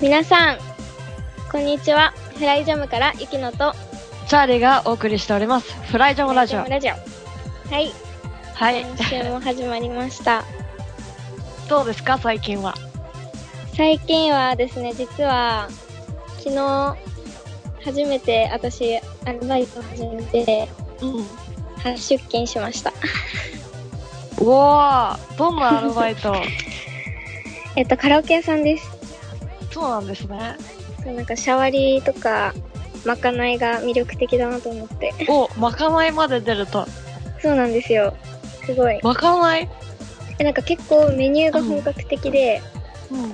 皆さん、こんにちは。フライジャムからゆきのと、チャーリーがお送りしております。フライジャムラジオ。ラジオ。はい。はい。今週も始まりました。どうですか最近は？最近はですね、実は、昨日、初めて私、アルバイトを始めて、うん。初出勤しました。うわー、どんなアルバイト？えっと、カラオケ屋さんです。そうなんですね。そう、なんかシャワリーとか、まかないが魅力的だなと思って。お、まかないまで出ると。そうなんですよ。すごい。まかない？え、なんか結構メニューが本格的で、うん。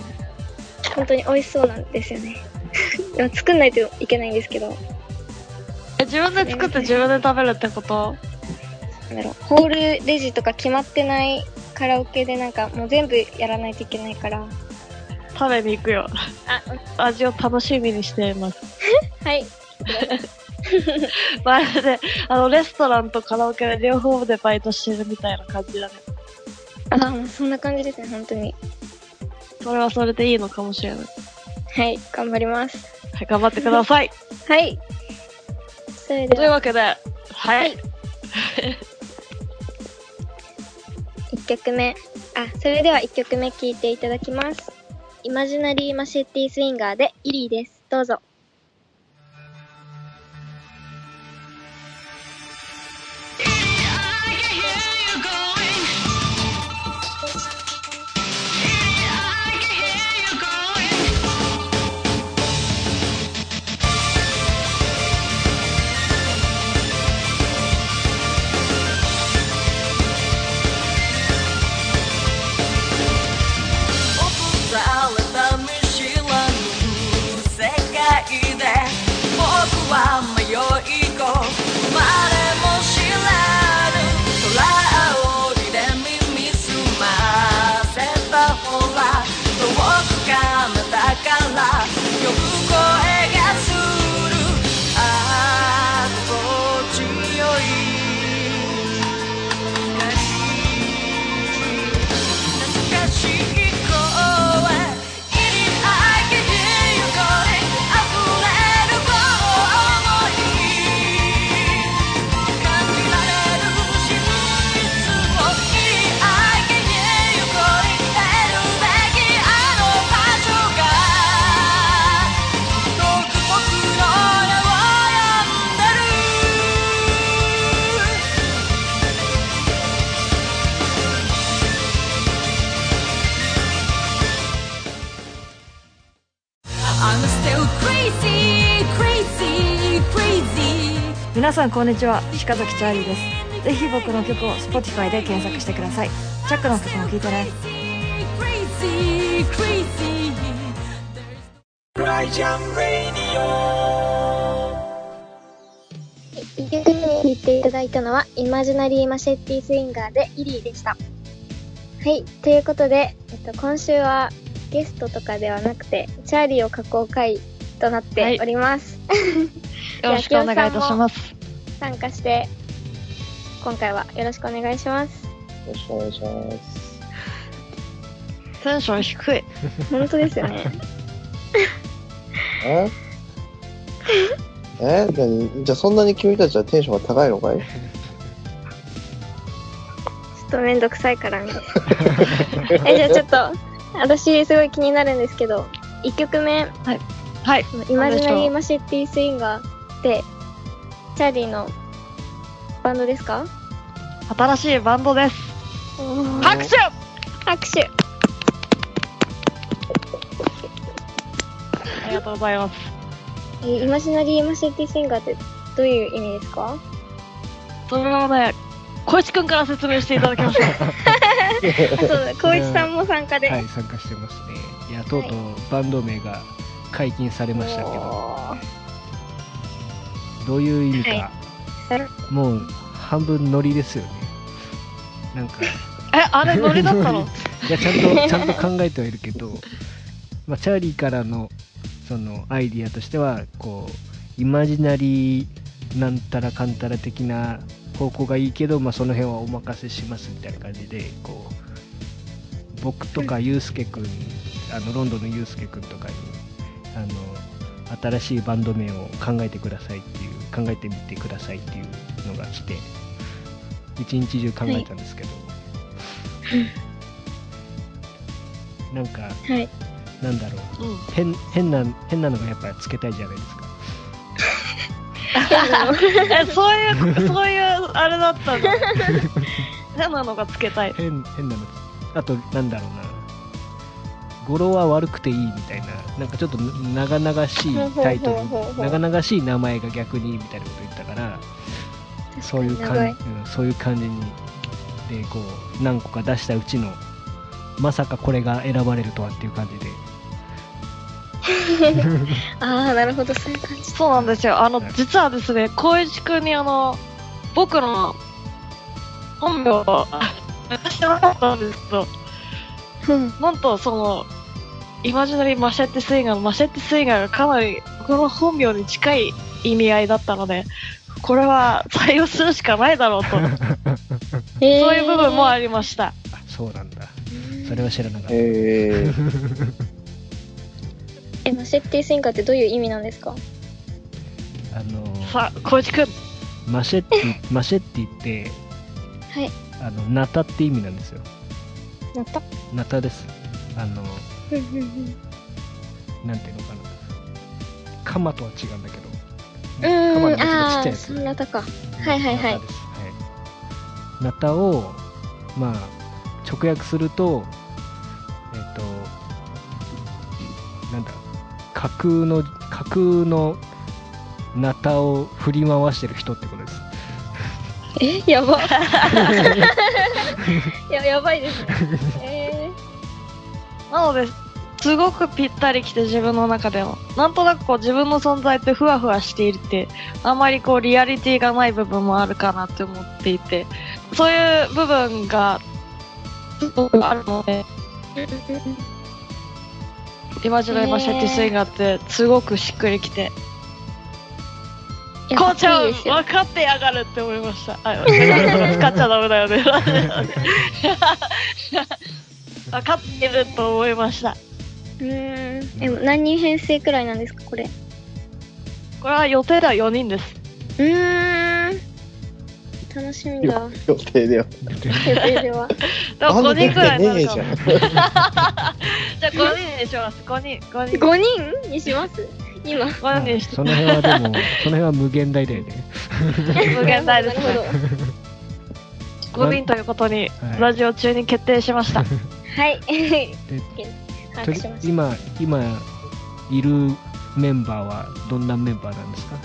本当に美味しそうなんですよね。作んないといけないんですけど、え、自分で作って自分で食べるってこと？なんだろう、ホールレジとか決まってないカラオケでなんかもう全部やらないといけないから。食べに行くよ。あ、味を楽しみにしています。はい。まるで、あの、レストランとカラオケで両方でバイトしてるみたいな感じだね。あ、もうそんな感じですね、本当に。それはそれでいいのかもしれない。はい、頑張ります。はい、頑張ってください。はい。それとでは、いうわけで、ははいい。1曲目。あ、それでは1曲目聴いていただきます。イマジナリーマシェッティスインガーでイリーです。どうぞ。「さんこんにちは鹿崎チャーリーですぜひ僕の曲を Spotify で検索してくださいチャックの曲も聴いてね.1曲目に聴いていただいたのは、イマジナリーマシェッティスインガーでイリーでした。はい、ということで、えっと、今週はゲストとかではなくて、チャーリーを囲う会となっております。よろしくお願いいたします。参加して、今回はよろしくお願いします。よろしくお願いします。テンション低い。本当ですよね。え？え？何じゃあそんなに君たちはテンションが高いのかい？ちょっとめんどくさいからね。え、じゃあちょっと、私すごい気になるんですけど、1曲目、はい。イマジナリーママシェッティスインガーって、チャーリーのバンドですか？新しいバンドです。拍手拍手ありがとうございます。えイマジナリーマシティスインガーってどういう意味ですか？それをね、小石くんから説明していただきましょう。あ、そうだ、光一さんも参加で。はい、参加してますね。いや、とうとうバンド名が解禁されましたけど、どういう意味か、はい。もう半分ノリですよね。なんか、え、あれノリだったの？いや、ちゃんと、ちゃんと考えてはいるけど、まあ、チャーリーからの、その、アイディアとしては、こう、イマジナリーなんたらかんたら的な方向がいいけど、まあ、その辺はお任せしますみたいな感じで、こう、僕とかユうスケ君、あの、ロンドンのユうスケ君とかに、あの、新しいバンド名を考えてくださいっていう、考えてみてくださいっていうのが来て、一日中考えたんですけど、なんか、はい。なんだろう、うん。変変な変なのがやっぱつけたいじゃないですか。え、そういう、そういう、あれだったの？変なのがつけたい。変変なの。あと、なんだろうな。語呂は悪くていいみたいな、なんかちょっと長々しいタイトル、長々しい名前が逆にみたいなこと言ったから、そういう感じ、うん、そういう感じに、で、こう、何個か出したうちの、まさかこれが選ばれるとはっていう感じで、ああ、なるほど、そういう感じ。そうなんですよ。あのはい、実はですね、光一くんにあの、僕の本名を出してなかったんですけど、うん。なんとその、イマジナリーマシェッテスインガーのマシェッテスインガーがかなり僕の本名に近い意味合いだったので、これは採用するしかないだろうと、そうえいう部分もあり。りました。あそうなんだ。それは知らなかった。えー、え、マシェッティスインガーってどういう意味なんですか？あのさあ、光一くん、マシェッティ、マシェッティって、はい。あの、ナタって意味なんですよ。なった。ナタです。あの、うんうんうん。なんていうのかな。カマとは違うんだけど。うカマのちょっとちゃいやつ。か。はいはいはいナタを、まあ、直訳すると、えっ、と、なんだ、架空の、架空のナタを振り回してる人ってことです。え、やば。や、やばいですね。えなので、すごくぴったりきて自分の中でも。なんとなくこう自分の存在ってふわふわしているって、あんまりこうリアリティがない部分もあるかなって思っていて、そういう部分が、すごくあるので、ー。イマジナリーマシェッティスインガーってすごくしっくりきて、こうちゃん分かってやがるって思いました。あ、使っちゃダメだよね。分かってると思いました。うーん。え、何人編成くらいなんですか、これ？これは予定では4人です。うーん。楽しみだ。よ予定では。予定では。でも5人くらいになん。じゃあ5人にします。5人、5人。5人にします？今。5人にして。その辺はでも、その辺は無限大だよね。無限大です なるほね。5人ということには、いラジオ中に決定しました。ど。はい。把とり握しました。今、今、いるメンバーはどんなメンバーなんですか？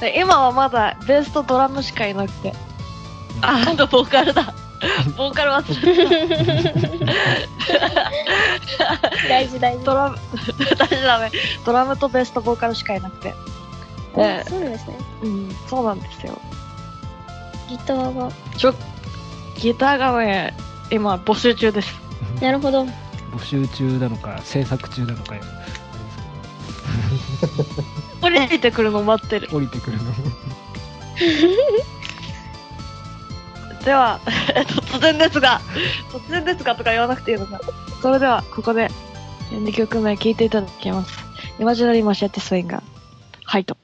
で今はまだベースとドラムしかいなくて。あ、あとボーカルだ。ボーカル忘れ 大事大事。た。ドラム、大丈夫ダメ。ドラムとベースとボーカルしかいなくて。そうなんですね。うん、そうなんですよ。ギターが。ちょ、ギターがね、今募集中です。なるほど。募集中なのか、制作中なのか、あれ降りてくるの待ってる降りてくるの。では、え突然ですが、突然ですがとか言わなくていいのか。それでは、ここで、2曲目聴いていただきます。イマジナリーマシェッテスウィンガー、ハイト。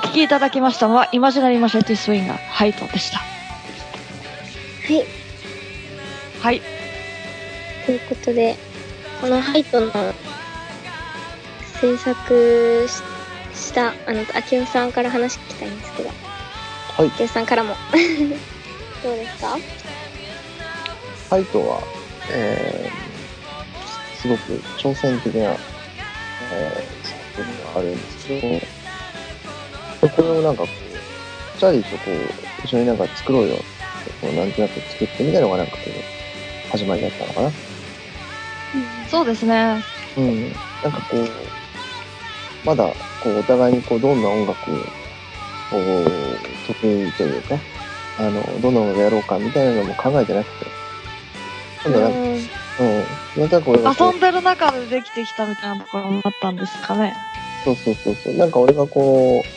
きいただきましたのは、 Imaginary Machete Swinger、ハイトでした。はい。はい。ということで、このハイトの制作しした、あの、秋代さんから話聞きたいんですけど、はい。秋代さんからも。どうですか？ハイトは、えー、すごく挑戦的な、えー、作品があるんですけど、これをなんかこう、チャーリーとこう、一緒になんか作ろうよって、こう、なんとなく作ってみたいのがなんかこう、始まりだったのかな。そうですね。うん。なんかこう、まだ、こう、お互いにこう、どんな音楽を、こう、得意というか、あの、どんな音楽やろうかみたいなのも考えてなくて、今度なんか、うんうん。なんとなく俺がこう遊んでる中でできてきたみたいなところもあったんですかね。そうそうそうそう。なんか俺がこう、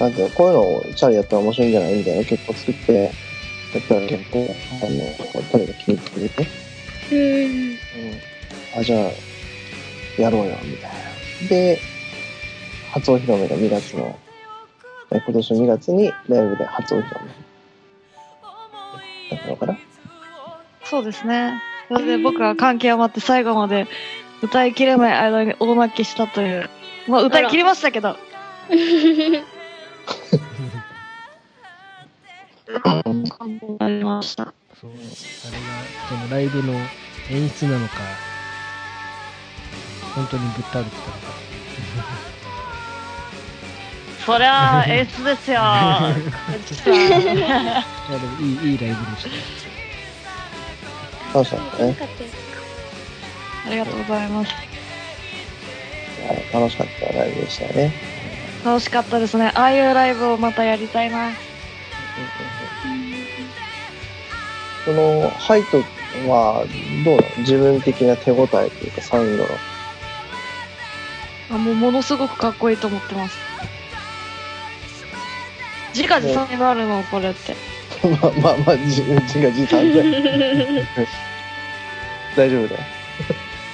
なんていうの、こういうのをチャリやったら面白いんじゃない？みたいな曲を作って、やったら結構、あの、チャリが気に入ってくれて、うん。うん。あ、じゃあ、やろうよ、みたいな。で、初お披露目が2月の、え今年の2月にライブで初お披露目。だったのかな？そうですね。それで僕は関係余って最後まで歌いきれない間に大泣きしたという。まあ歌い切りましたけど。感動になりました。そう、あれが、そのライブの演出なのか、本当にぶっ倒れてたのか。そりゃあ演出ですよ。いや、でもいい、いいライブでしたよ。楽しかったね。よかったですありがとうございます。はい楽しかったライブでしたね。楽しかったですね。ああいうライブをまたやりたいな。その、ハイトは、どうなの？自分的な手応えというか、サウンドの？あもうものすごくかっこいいと思ってます。自画自賛があるの、これって。まあまあまあ、自分自画自賛で。大丈夫だよ。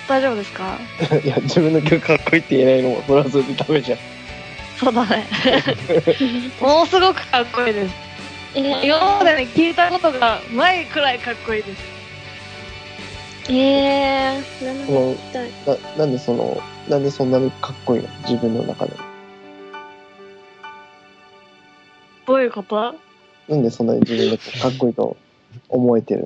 大丈夫ですか？いや、自分の曲かっこいいって言えないのも、それはそれでダメじゃん。そうだね。ものすごくかっこいいです。え今までね、聞いたことがないくらいかっこいいです。ー、えー、生その。な、なんでその、なんでそんなにかっこいいの？自分の中で。どういうこと？なんでそんなに自分の曲かっこいいと思えてる？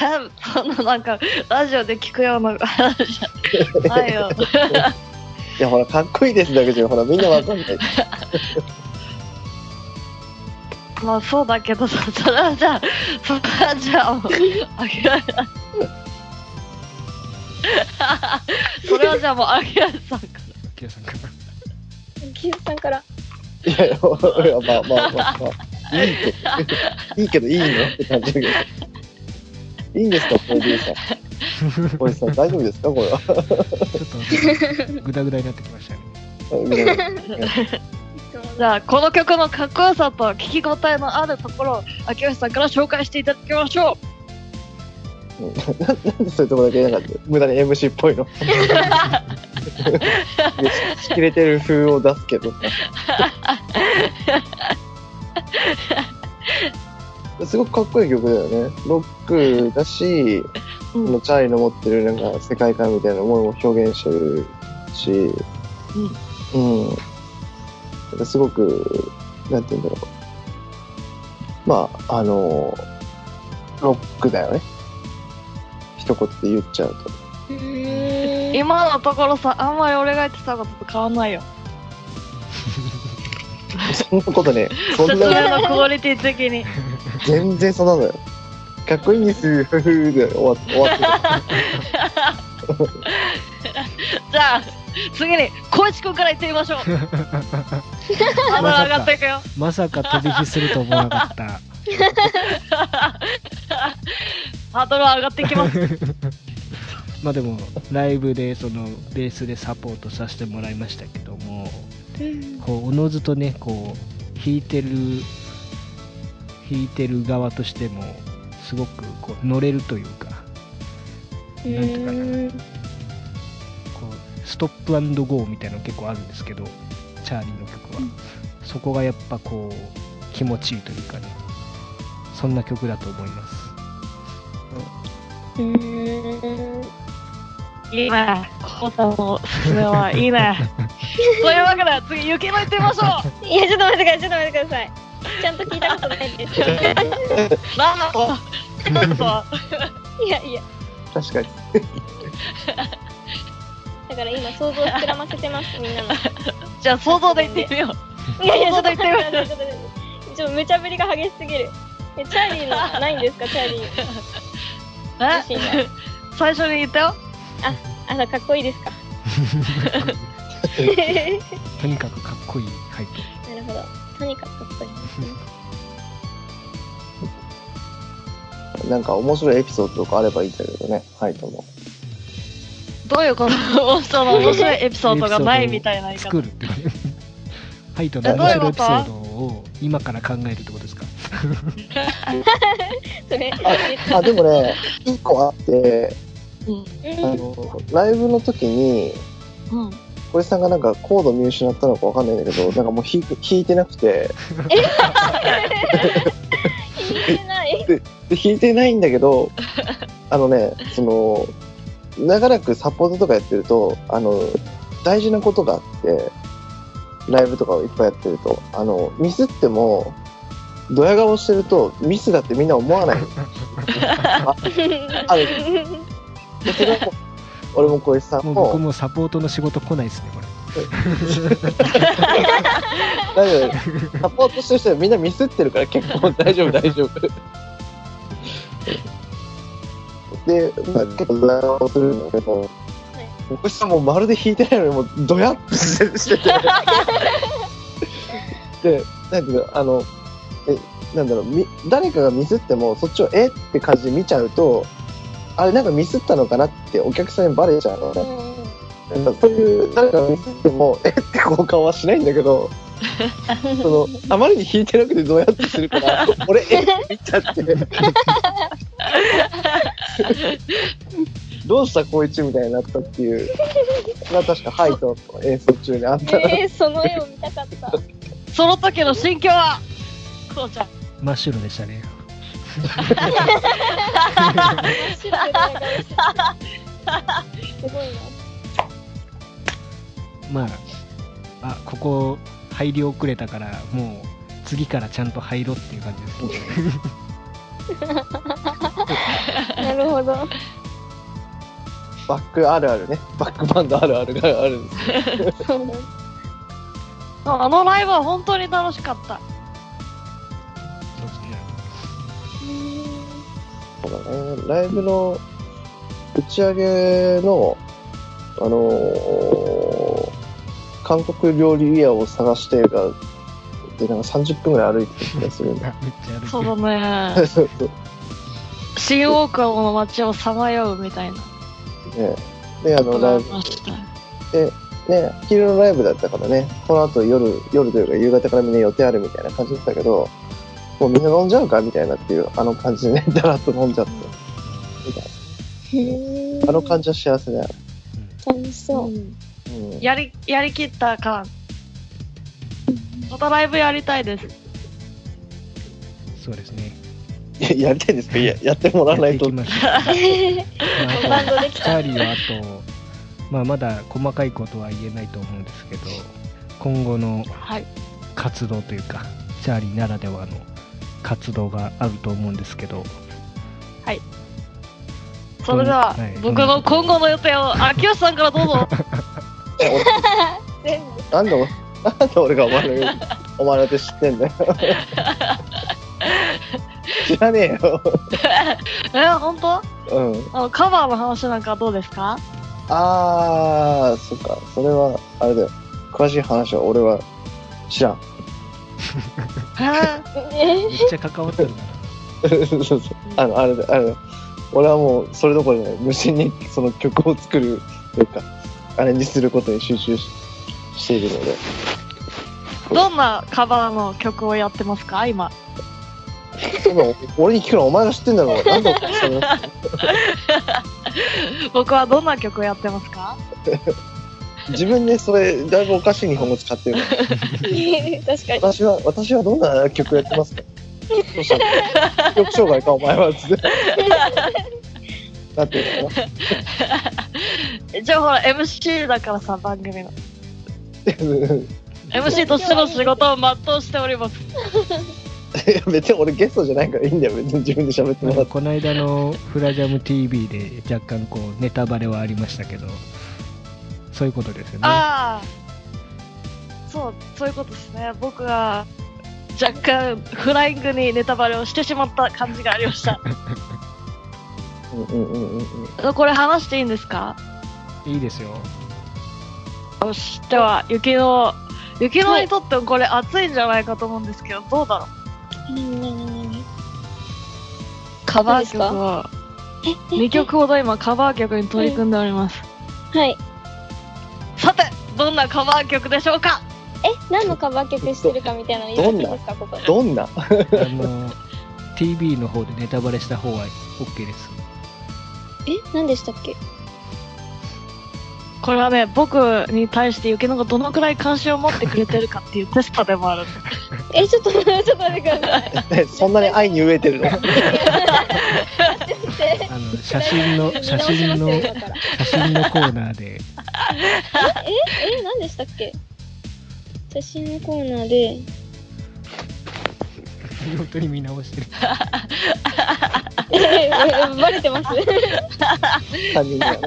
のそんななんか、ラジオで聞くような話じゃないよ。いや、ほら、かっこいいですだけじゃ、ほら、みんなわかんない。まあそうだけどさ、それはじゃあ、それはじゃあもう、あげられない。それはじゃあもう、あげらさんかキヨさんから。キヨさんから。いやいや、いやまあまあまあまあ、いいけど、いいけどいいのって感じだけど。いいんですか、プロデューサー。おじさん、大丈夫ですか、これは。ちょっと、ぐだぐだになってきましたね。じゃあ、この曲のかっこよさと聞き応えのあるところを、秋吉さんから紹介していただきましょう。ん ななんでそういうとこだけなんか無駄に MC っぽいの？しきれてる風を出すけど。さすごくかっこいい曲だよね。ロックだし、うん。チャーリーの持ってるなんか世界観みたいなものも表現してるし。うん、なん。かすごくなんて言うんだろうまああのロックだよね一言で言っちゃうと。今のところさ、あんまり俺が言ってたことと変わんないよ。そんなことね、そん説明な、のクオリティ的に。全然そんなのよ。かっこいいんです、ふふで終わ終わってた。じゃあ、次に、小市くんから言ってみましょう。ハードル上がっていくよ。まさか飛び火すると思わなかった。ハードル上がっていきます。まあでも、ライブでそのベースでサポートさせてもらいましたけども、こう、おのずとね、こう、弾いてる、弾いてる側としても、すごくこう乗れるというか、なんていうかな、ストップゴーみたいなの結構あるんですけど、チャーリーの曲は。そこがやっぱこう、気持ちいいというかね、そんな曲だと思います。うーん。いいね。コウさんのおすすめはいいね。というわけで、次、雪の行ってみましょういや、ちょっと待ってください、ちょっと待ってください。ちゃんと聞いたことないです。なんだとなんだといやいや、確かに。だから今想像膨らませてます、みんなの。じゃあ、想像で言ってみよう。いやいや、ちょっと想像で言ってみよう。ちょっと待ってちょっと無茶ぶりが激しすぎる。えチャーリーのないんですか、チャーリー。え？最初に言ったよ？あら、かっこいいですか。とにかくかっこいいハイト。なるほど。とにかくかっこいい。なんか面白いエピソードとかあればいいんだけどね、ハイトも。どういうこと？その？面白いエピソードがないみたいな言い方。作。るって。ことハイトの面白いエピソードを今から考えるってことですか？それ、あ、あでもね、一個あって、うん。あの、ライブの時に、うん。小石さんがなんかコード見失ったのかわかんないんだけど、なんかもう弾いて弾いてなくて、聞いてない。で弾いてないんだけど、あのね、その、長らくサポートとかやってると、あの、大事なことがあって、ライブとかをいっぱいやってると、あの、ミスっても、ドヤ顔してると、ミスだってみんな思わない。あ ある。でそれはもう俺も小石さんもうも、僕もサポートの仕事来ないですね、これ。大丈夫。サポートしてる人はみんなミスってるから結構大丈夫、大丈夫。で、まあ、結構ドヤ顔するんだけど、小石さんもまるで弾いてないのにもうドヤっとし てしてて。で、なんていうの、あの、え、なんだろう、み誰かがミスってもそっちをえって感じで見ちゃうと、あれなんかミスったのかなってお客さんにバレちゃうのね。なんかそういう、誰かがミスっても、えってこう顔はしないんだけど、その、あまりに弾いてなくてどうやってするから、俺、えって見ちゃって。どうしたこいつみたいになったっていう。それは確かハイトの演奏中にあった。えー、その絵を見たかった。その時の心境はこうちゃん。真っ白でしたね。すごいな。まあ、あ、ここ入り遅れたから、もう次からちゃんと入ろうっていう感じですね。なるほど。バックあるあるね。バックバンドあるあるがあるんです。そうなんですあのライブは本当に楽しかった。そうだね。ライブの打ち上げの、あのー韓国料理屋を探してが、で、なんか30分ぐらい歩いてる気がするんだ。あ めっちゃある。そうだね。そうそう。新大久保の街をさまようみたいな。ねで、あの、ライブ、ました。ね、昼のライブだったからね、この後夜、夜というか夕方からみんな予定あるみたいな感じだったけど、もうみんな飲んじゃうかみたいなっていう、あの感じでね、だらっと飲んじゃって。みたいへなあの感じは幸せだよ。楽しそう。うん。やり、やりきった感。またライブやりたいです。そうですね。ややりたいんですか？いや、やってもらわないと。チャーリーはあと、まあ、まだ細かいことは言えないと思うんですけど、今後のはい。活動というか、チャーリーならではの活動があると思うんですけど、それでは、はい僕の今後の予定を、秋吉さんからどうぞ。全部。なんで俺、がお前の、お前の手知ってんだよ。知らねえよ。え、本当？うん。あの、カバーの話なんかどうですか？あー、そっか。それは、あれだよ。詳しい話は俺は知らん。え？えめっちゃ関わってるな。そうそう。あの、あれだ、あれだ。俺はもう、それどころじゃない。無心にその曲を作る、というか、アレンジすることに集中ししているので。どんなカバーの曲をやってますか？今。俺に聞くのはお前が知ってんだろう。なんで僕はどんな曲をやってますか？自分でそれ、だいぶおかしい日本語使ってる。確かに。私は、私はどんな曲やってますか？どうしたの？記憶障害か、お前は。つって。なってるのか一応ほら MC だからさ、番組の。な MC としての仕事を全うしております。いや別に俺ゲストじゃないからいいんだよ。別に自分で喋ってもらって。この間のフラジャム TV で若干こうネタバレはありましたけど、そういうことですよね。ああ。そう、そういうことですね。僕が若干フライングにネタバレをしてしまった感じがありました。うんうんうんうんうん。これ話していいんですか？いいですよ。よし。では、雪の、雪のにとってもこれ熱いんじゃないかと思うんですけど、どうだろう？なになになにカバー曲を、2曲ほど今カバー曲に取り組んでおります。はい。さて、どんなカバー曲でしょうか？え、何のカバー曲してるかみたいなの言っていいですか、ここで？どんな？あの、TV の方でネタバレした方は OK です。え、何でしたっけ？これはね、僕に対して雪乃がどのくらい関心を持ってくれてるかっていうテストでもあるんで。え、ちょっと、ちょっと待ってください。えそんなに愛に飢えてるの？あの、写真の、写真の、写真のコーナーで、え、何でしたっけ？写真のコーナーで、本当に見直してる。え、バレてます？他人にはね。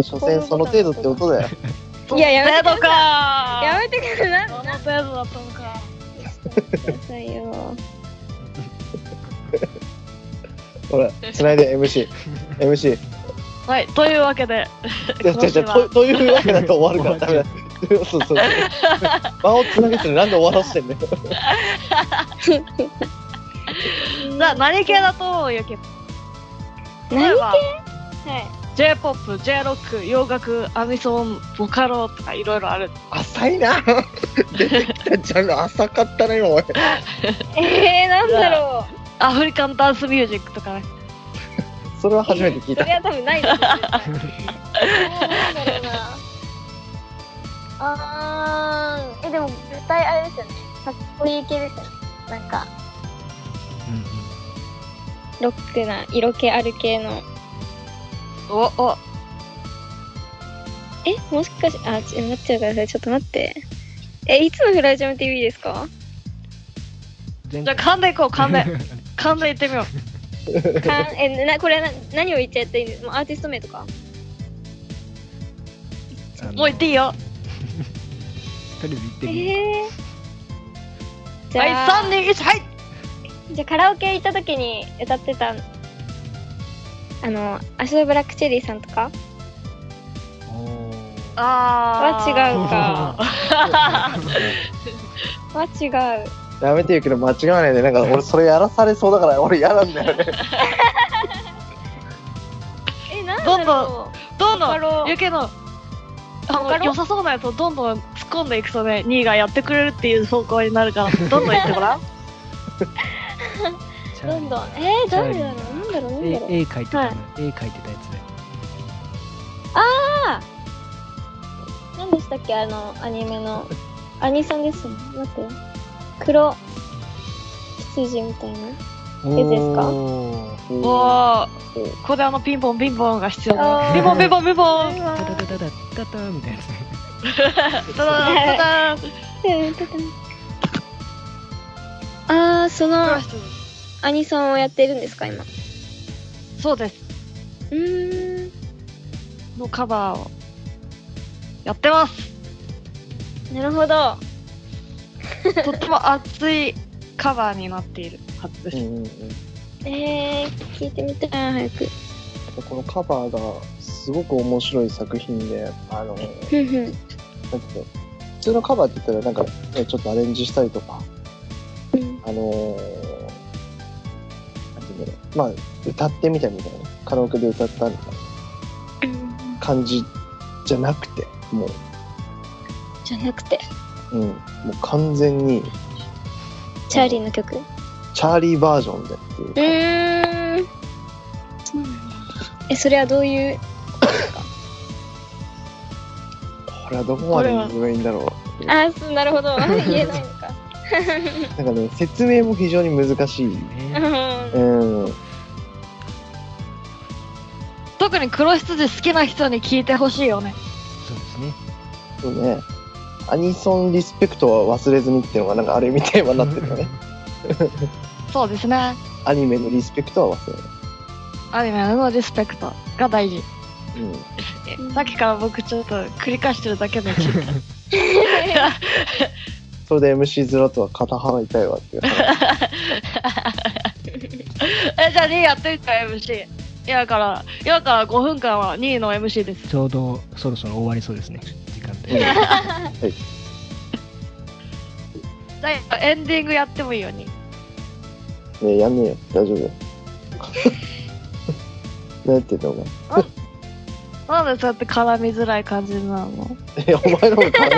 所詮その程度ってことだよ。いや、やめて程度かやめてください。どの程度だったのか。くださいよ。ほら、つないで MC。MC。はい、というわけで、いや、違う違う、とというわけだと終わるからダメだ。そうそうそう。間をつなげてるなんで終わらせてんだよ。じゃあ何系だと思う雪何系？例えばはい。J-POP、J-ROCK、洋楽、アニソン、ボカロとかいろいろある。浅いな。出てきたジャンル浅かったね、おい。えー、なんだろう。アフリカンダンスミュージックとかね。それは初めて聞いたそれ。は多分ないです。なんだろうな。あー、え、でも絶対あれですよね。かっこいい系ですよね。なんか、うんロックな、色気ある系の。お、お、え、もしかし、あ、ち待ってください。ちょっと待って。え、いつのフライジャム TV ですか？前じゃあ勘でいこう、勘で。勘でいってみよう。かんえ、な、これな、何を言っちゃっていいんです？かアーティスト名とか？もう言っていいよ。とりあえず行ってえみよー。じはい、ゃあ、3、2、1、はいじゃあカラオケ行った時に歌ってた、あの、アシドブラックチェリーさんとか？あー。は違うか。は違う。やめて言うけど間違わないで。なんか俺それやらされそうだから俺嫌なんだよね。え、なんだどんろどんボカロどん、ゆけの、あの、ボカロ良さそうなやつをどんどん突っ込んでいくとね、2位がやってくれるっていう方向になるから、どんどん言ってごらん。う。どんどん。えー、誰だろう？なんだろう？なんだろう？絵絵描いてたの、はい。絵描いてたやつで。あー！何でしたっけ？あの、アニメの。アニソンですもん。待って。黒羊みたいな。絵ですか？おー。おー、ここであのピンポンピンポンが必要ピンポンピンポンピンポン。タタタタタタタみたいなやつね。ただただあー、そのアニソンをやってるんですか今。うそうです。ーん。のカバーをやってます。なるほど。とっても熱いカバーになっているはずです。うんうんうんえー、聞いてみたい、早く。このカバーがすごく面白い作品で、あの、なんてふんふん。いうの普通のカバーって言ったらなんか、ね、ちょっとアレンジしたりとか、うんあのー、だろう、まあ、歌ってみたみたいな、カラオケで歌ったみたいな感じじゃなくて、もう、じゃなくて、うん、もう完全に、チャーリーの曲？うチャーリーバージョンでっていううなんだ。え、それはどういう、れはどこまで言えばいいんだろう。あーそうなるほど。言えないのか。なんかね、説明も非常に難しい。ね特に黒羊好きな人に聞いてほしいよね。そうですね。そうね。アニソンリスペクトは忘れずにっていうのがなんかある意味テーマになってるよね。そうですね。アニメのリスペクトは忘れない。アニメのリスペクトが大事。うん。えさっきから僕ちょっと繰り返してるだけで聞いて。それで MC ズラとは肩払いたいわっていう話。え、じゃあ2位やってみた MC。今から、今から5分間は2位の MC です。ちょうどそろそろ終わりそうですね。時間うんで。じゃあエンディングやってもいいよに。ねえ、やんねえよ。大丈夫よ。何やってんの？お前。なんでそうやって絡みづらい感じなの？え、お前の方が絡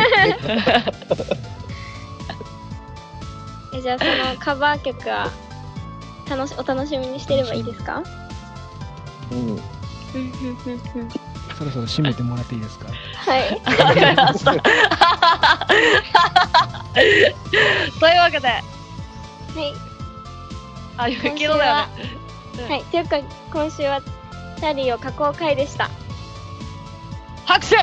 えじゃあそのカバー曲は楽しお楽しみにしてればいいですか？うん。うんうんうんうんそろそろ締めてもらっていいですか？はい。わかりました。というわけで、はい。あ、雪のだよね。はい。というか、今週は、チャーリーを加工会でした。拍手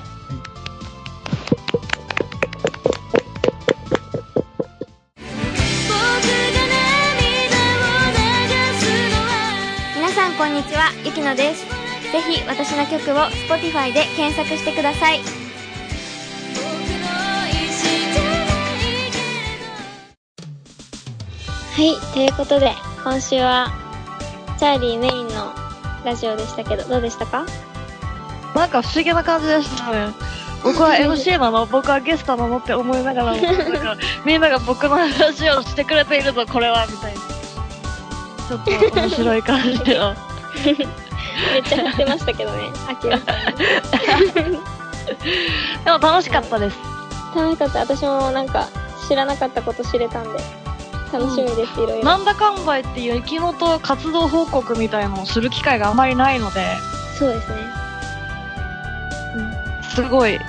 にちは、ゆきのです。ぜひ私の曲を Spotify で検索してください。はい、ということで、今週は、チャーリーメインのラジオでしたけど、どうでしたか？なんか不思議な感じでしたね。僕は MC なの？僕はゲストなのって思いながらも、なんか みんなが僕の話をしてくれているぞ、これは、みたいな。ちょっと面白い感じの。めっちゃ言ってましたけどね、あきらさん。でも楽しかったです。楽しかった。私もなんか、知らなかったこと知れたんで、楽しみです、いろいろ。なんだかんだ言って、ゆきのと活動報告みたいのをする機会があまりないので、そうですね。すごい、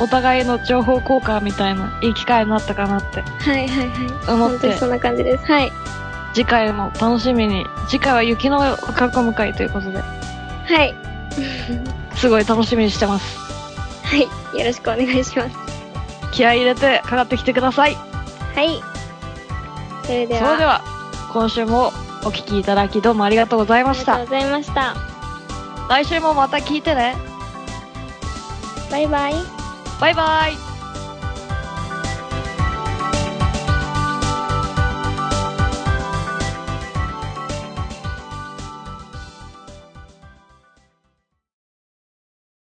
お互いの情報交換みたいな、いい機会になったかなってはいはいはい。思って本当にそ、んな感じです。はい。次回も楽しみに、次回は雪の囲む会ということで、はい。すごい楽しみにしてます。はい。よろしくお願いします。気合い入れてかかってきてください。はい。それでは、それでは、今週もお聞きいただきどうもありがとうございましたありがとう。ございました。来週もまた聞いてね。バイバイ。バイバイ。